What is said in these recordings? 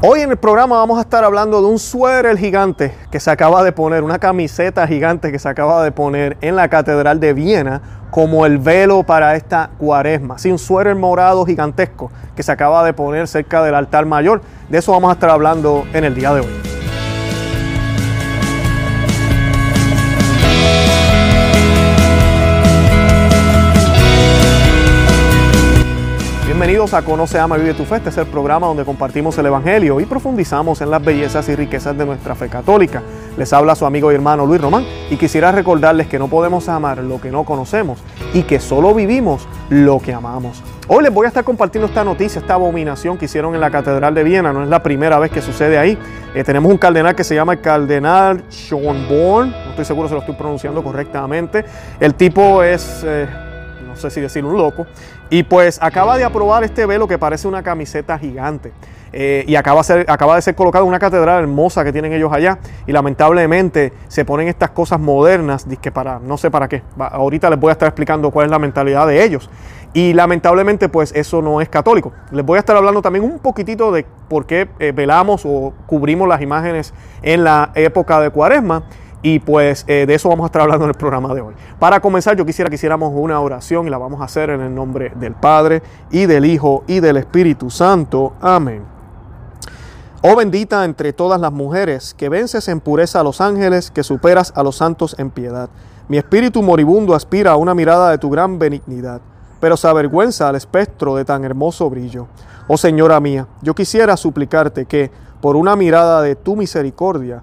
Hoy en el programa vamos a estar hablando de un suéter gigante que se acaba de poner, una camiseta gigante que se acaba de poner en la Catedral de Viena como el velo para esta cuaresma. Sí, un suéter morado gigantesco que se acaba de poner cerca del altar mayor. De eso vamos a estar hablando en el día de hoy. Bienvenidos a Conoce, Ama, Vive tu Fe. Este es el programa donde compartimos el Evangelio y profundizamos en las bellezas y riquezas de nuestra fe católica. Les habla su amigo y hermano Luis Román y quisiera recordarles que no podemos amar lo que no conocemos y que solo vivimos lo que amamos. Hoy les voy a estar compartiendo esta noticia, esta abominación que hicieron en la Catedral de Viena. No es la primera vez que sucede ahí. Eh, tenemos un cardenal que se llama el cardenal Schönborn. No estoy seguro si lo estoy pronunciando correctamente. El tipo es... Eh, sé si decir un loco, y pues acaba de aprobar este velo que parece una camiseta gigante. Eh, y acaba, acaba, de ser colocado en una catedral hermosa que tienen ellos allá. Y lamentablemente se ponen estas cosas modernas, que para, no sé para qué. Ahorita les voy a estar explicando cuál es la mentalidad de ellos. Y lamentablemente pues eso no es católico. Les voy a estar hablando también un poquitito de por qué eh, velamos o cubrimos las imágenes en la época de cuaresma y pues eh, de eso vamos a estar hablando en el programa de hoy. Para comenzar, yo quisiera que hiciéramos una oración y la vamos a hacer en el nombre del Padre y del Hijo y del Espíritu Santo. Amén. Oh bendita entre todas las mujeres, que vences en pureza a los ángeles, que superas a los santos en piedad. Mi espíritu moribundo aspira a una mirada de tu gran benignidad, pero se avergüenza al espectro de tan hermoso brillo. Oh Señora mía, yo quisiera suplicarte que, por una mirada de tu misericordia,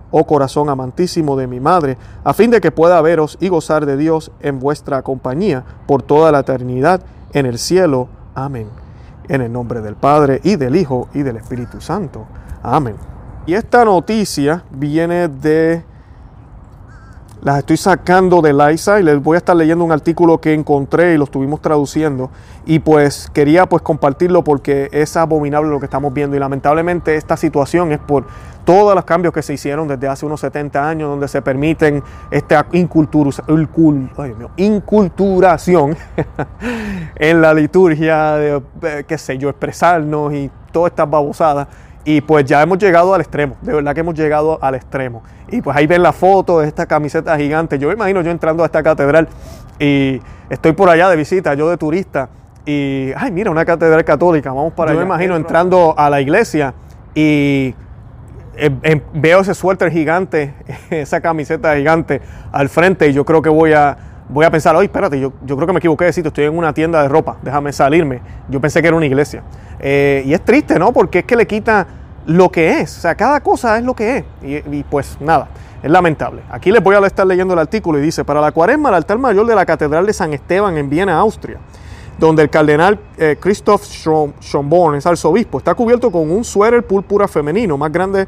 oh corazón amantísimo de mi madre, a fin de que pueda veros y gozar de Dios en vuestra compañía por toda la eternidad en el cielo. Amén. En el nombre del Padre y del Hijo y del Espíritu Santo. Amén. Y esta noticia viene de las estoy sacando de Liza y les voy a estar leyendo un artículo que encontré y lo estuvimos traduciendo. Y pues quería pues compartirlo porque es abominable lo que estamos viendo. Y lamentablemente esta situación es por todos los cambios que se hicieron desde hace unos 70 años donde se permiten esta inculturación en la liturgia de eh, qué sé yo expresarnos y todas estas babosadas y pues ya hemos llegado al extremo, de verdad que hemos llegado al extremo. Y pues ahí ven la foto de esta camiseta gigante. Yo me imagino yo entrando a esta catedral y estoy por allá de visita, yo de turista. Y, ay, mira, una catedral católica, vamos para allá. Yo me imagino entrando a la iglesia y eh, em, veo ese suéter gigante, esa camiseta gigante al frente y yo creo que voy a, voy a pensar, oye, espérate, yo, yo creo que me equivoqué de sitio, estoy en una tienda de ropa, déjame salirme. Yo pensé que era una iglesia. Eh, y es triste, ¿no? Porque es que le quita lo que es. O sea, cada cosa es lo que es. Y, pues nada, es lamentable. Aquí les voy a estar leyendo el artículo y dice, para la cuaresma, el altar mayor de la Catedral de San Esteban en Viena, Austria, donde el cardenal eh, Christoph Schomborn es arzobispo, está cubierto con un suéter púrpura femenino más grande,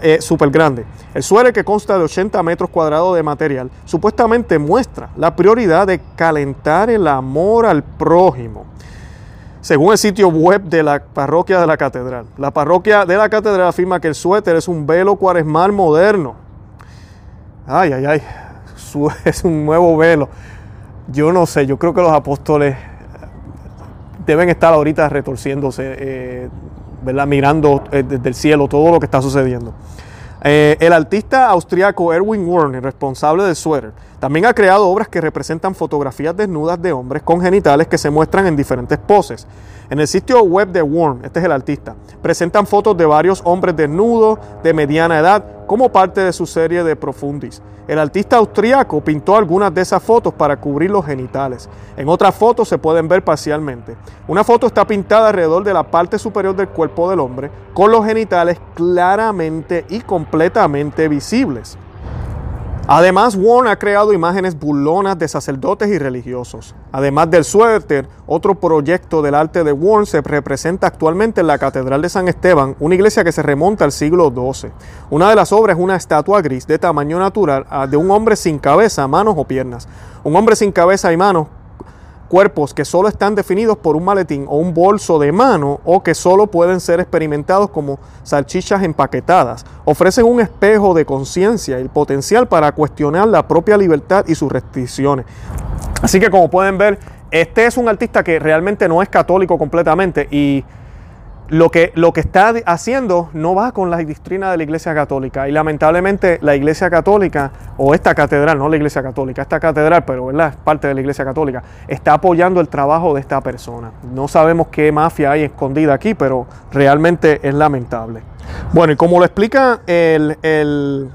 eh, súper grande. El suéter que consta de 80 metros cuadrados de material, supuestamente muestra la prioridad de calentar el amor al prójimo según el sitio web de la parroquia de la catedral. La parroquia de la catedral afirma que el suéter es un velo cuaresmal moderno. Ay, ay, ay, es un nuevo velo. Yo no sé, yo creo que los apóstoles deben estar ahorita retorciéndose, eh, mirando eh, desde el cielo todo lo que está sucediendo. Eh, el artista austriaco Erwin Warner, responsable del suéter, también ha creado obras que representan fotografías desnudas de hombres con genitales que se muestran en diferentes poses. En el sitio web de Warren, este es el artista, presentan fotos de varios hombres desnudos de mediana edad como parte de su serie de Profundis. El artista austríaco pintó algunas de esas fotos para cubrir los genitales. En otras fotos se pueden ver parcialmente. Una foto está pintada alrededor de la parte superior del cuerpo del hombre, con los genitales claramente y completamente visibles. Además, Warren ha creado imágenes burlonas de sacerdotes y religiosos. Además del suéter, otro proyecto del arte de Warren se representa actualmente en la Catedral de San Esteban, una iglesia que se remonta al siglo XII. Una de las obras es una estatua gris de tamaño natural ah, de un hombre sin cabeza, manos o piernas. Un hombre sin cabeza y manos cuerpos que solo están definidos por un maletín o un bolso de mano o que solo pueden ser experimentados como salchichas empaquetadas, ofrecen un espejo de conciencia y potencial para cuestionar la propia libertad y sus restricciones. Así que como pueden ver, este es un artista que realmente no es católico completamente y lo que, lo que está haciendo no va con la doctrina de la Iglesia Católica. Y lamentablemente la Iglesia Católica, o esta catedral, no la Iglesia Católica, esta catedral, pero ¿verdad? es parte de la Iglesia Católica, está apoyando el trabajo de esta persona. No sabemos qué mafia hay escondida aquí, pero realmente es lamentable. Bueno, y como lo explica el, el,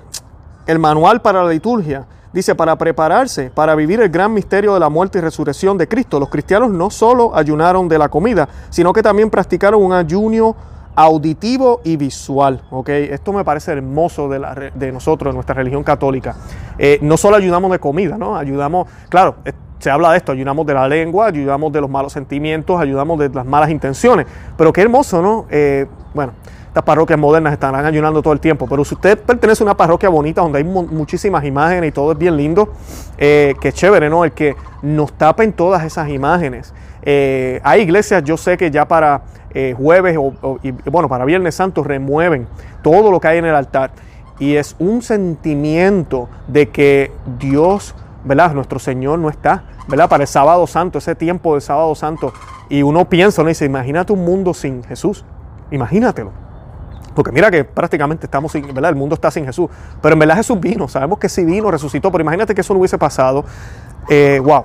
el manual para la liturgia, Dice, para prepararse, para vivir el gran misterio de la muerte y resurrección de Cristo, los cristianos no solo ayunaron de la comida, sino que también practicaron un ayuno auditivo y visual. ¿okay? Esto me parece hermoso de, la, de nosotros, de nuestra religión católica. Eh, no solo ayudamos de comida, ¿no? Ayudamos, claro, se habla de esto, ayudamos de la lengua, ayudamos de los malos sentimientos, ayudamos de las malas intenciones. Pero qué hermoso, ¿no? Eh, bueno, estas parroquias modernas estarán ayunando todo el tiempo, pero si usted pertenece a una parroquia bonita donde hay muchísimas imágenes y todo es bien lindo, eh, que chévere, ¿no? El que nos tapen todas esas imágenes. Eh, hay iglesias, yo sé que ya para eh, jueves o, y, bueno, para Viernes Santo remueven todo lo que hay en el altar y es un sentimiento de que Dios, ¿verdad? Nuestro Señor no está, ¿verdad? Para el sábado santo, ese tiempo del sábado santo. Y uno piensa, uno dice, imagínate un mundo sin Jesús, imagínatelo. Porque mira que prácticamente estamos sin, ¿verdad? El mundo está sin Jesús. Pero en verdad Jesús vino, sabemos que sí vino, resucitó, pero imagínate que eso no hubiese pasado. Eh, wow,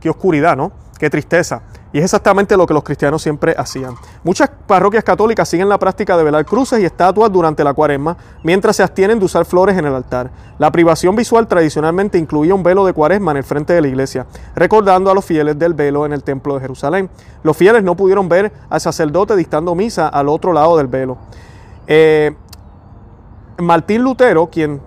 qué oscuridad, ¿no? Qué tristeza. Y es exactamente lo que los cristianos siempre hacían. Muchas parroquias católicas siguen la práctica de velar cruces y estatuas durante la cuaresma, mientras se abstienen de usar flores en el altar. La privación visual tradicionalmente incluía un velo de cuaresma en el frente de la iglesia, recordando a los fieles del velo en el templo de Jerusalén. Los fieles no pudieron ver al sacerdote dictando misa al otro lado del velo. Eh, Martín Lutero, quien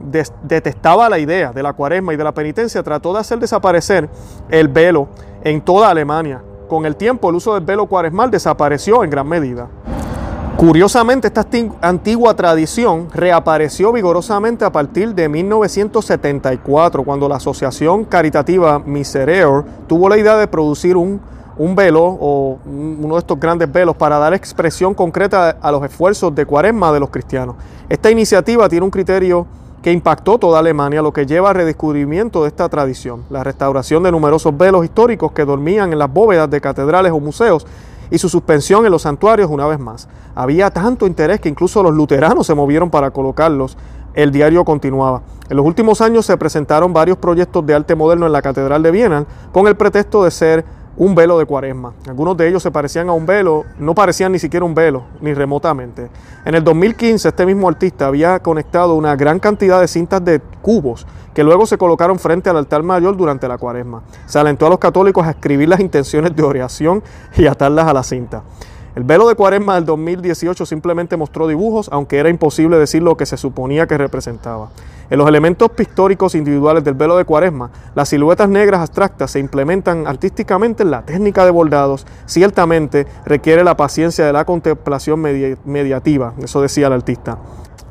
detestaba la idea de la cuaresma y de la penitencia, trató de hacer desaparecer el velo en toda Alemania. Con el tiempo, el uso del velo cuaresmal desapareció en gran medida. Curiosamente, esta antigua tradición reapareció vigorosamente a partir de 1974, cuando la asociación caritativa Miserere tuvo la idea de producir un un velo o uno de estos grandes velos para dar expresión concreta a los esfuerzos de cuaresma de los cristianos. Esta iniciativa tiene un criterio que impactó toda Alemania, lo que lleva al redescubrimiento de esta tradición, la restauración de numerosos velos históricos que dormían en las bóvedas de catedrales o museos y su suspensión en los santuarios una vez más. Había tanto interés que incluso los luteranos se movieron para colocarlos. El diario continuaba. En los últimos años se presentaron varios proyectos de arte moderno en la Catedral de Viena con el pretexto de ser un velo de cuaresma. Algunos de ellos se parecían a un velo, no parecían ni siquiera un velo, ni remotamente. En el 2015 este mismo artista había conectado una gran cantidad de cintas de cubos que luego se colocaron frente al altar mayor durante la cuaresma. Se alentó a los católicos a escribir las intenciones de oración y atarlas a la cinta. El velo de cuaresma del 2018 simplemente mostró dibujos, aunque era imposible decir lo que se suponía que representaba. En los elementos pictóricos individuales del velo de cuaresma, las siluetas negras abstractas se implementan artísticamente en la técnica de bordados. Ciertamente requiere la paciencia de la contemplación mediativa, eso decía el artista.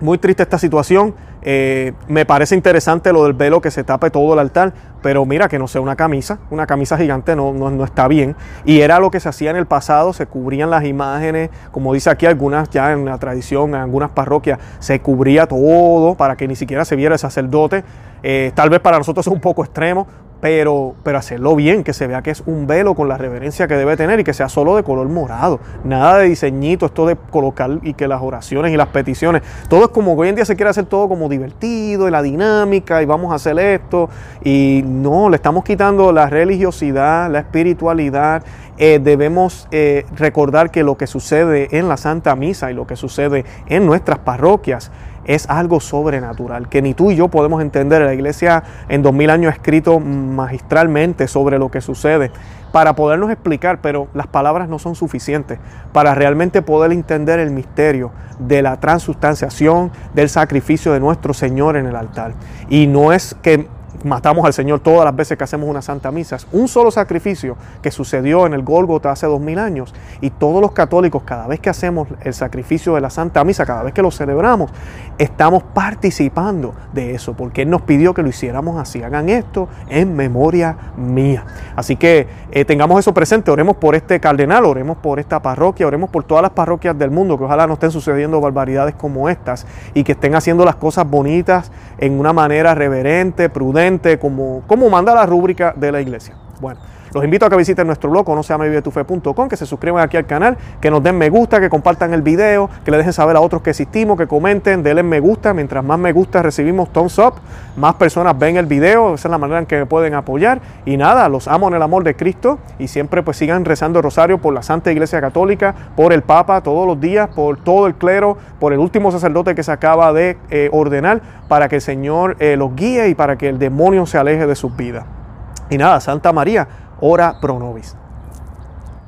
Muy triste esta situación. Eh, me parece interesante lo del velo que se tape todo el altar, pero mira que no sea una camisa, una camisa gigante no, no, está bien. Y era lo que se hacía en el pasado, se cubrían las imágenes, como dice aquí algunas ya en la tradición, en algunas parroquias, se cubría todo para que ni siquiera se viera el sacerdote. Eh, tal vez para nosotros es un poco extremo, pero, pero hacerlo bien, que se vea que es un velo con la reverencia que debe tener y que sea solo de color morado. Nada de diseñito, esto de colocar y que las oraciones y las peticiones, todo es como hoy en día se quiere hacer todo como divertido y la dinámica y vamos a hacer esto. Y no, le estamos quitando la religiosidad, la espiritualidad. Eh, debemos eh, recordar que lo que sucede en la Santa Misa y lo que sucede en nuestras parroquias es algo sobrenatural, que ni tú y yo podemos entender. La iglesia en 2000 años ha escrito magistralmente sobre lo que sucede para podernos explicar, pero las palabras no son suficientes para realmente poder entender el misterio de la transustanciación, del sacrificio de nuestro Señor en el altar. Y no es que matamos al Señor todas las veces que hacemos una santa misa. Es un solo sacrificio que sucedió en el Gólgota hace dos mil años. Y todos los católicos, cada vez que hacemos el sacrificio de la santa misa, cada vez que lo celebramos, estamos participando de eso, porque Él nos pidió que lo hiciéramos así. Hagan esto en memoria mía. Así que eh, tengamos eso presente. Oremos por este cardenal, oremos por esta parroquia, oremos por todas las parroquias del mundo, que ojalá no estén sucediendo barbaridades como estas y que estén haciendo las cosas bonitas en una manera reverente, prudente como, manda la rúbrica de la iglesia. Bueno, los invito a que visiten nuestro blog, no se que se suscriban aquí al canal, que nos den me gusta, que compartan el video, que le dejen saber a otros que existimos, que comenten, denle me gusta. Mientras más me gusta recibimos thumbs up, más personas ven el video, esa es la manera en que me pueden apoyar. Y nada, los amo en el amor de Cristo y siempre pues sigan rezando el rosario por la Santa Iglesia Católica, por el Papa todos los días, por todo el clero, por el último sacerdote que se acaba de eh, ordenar, para que el Señor eh, los guíe y para que el demonio se aleje de sus vidas. Y nada, Santa María, ora pro nobis.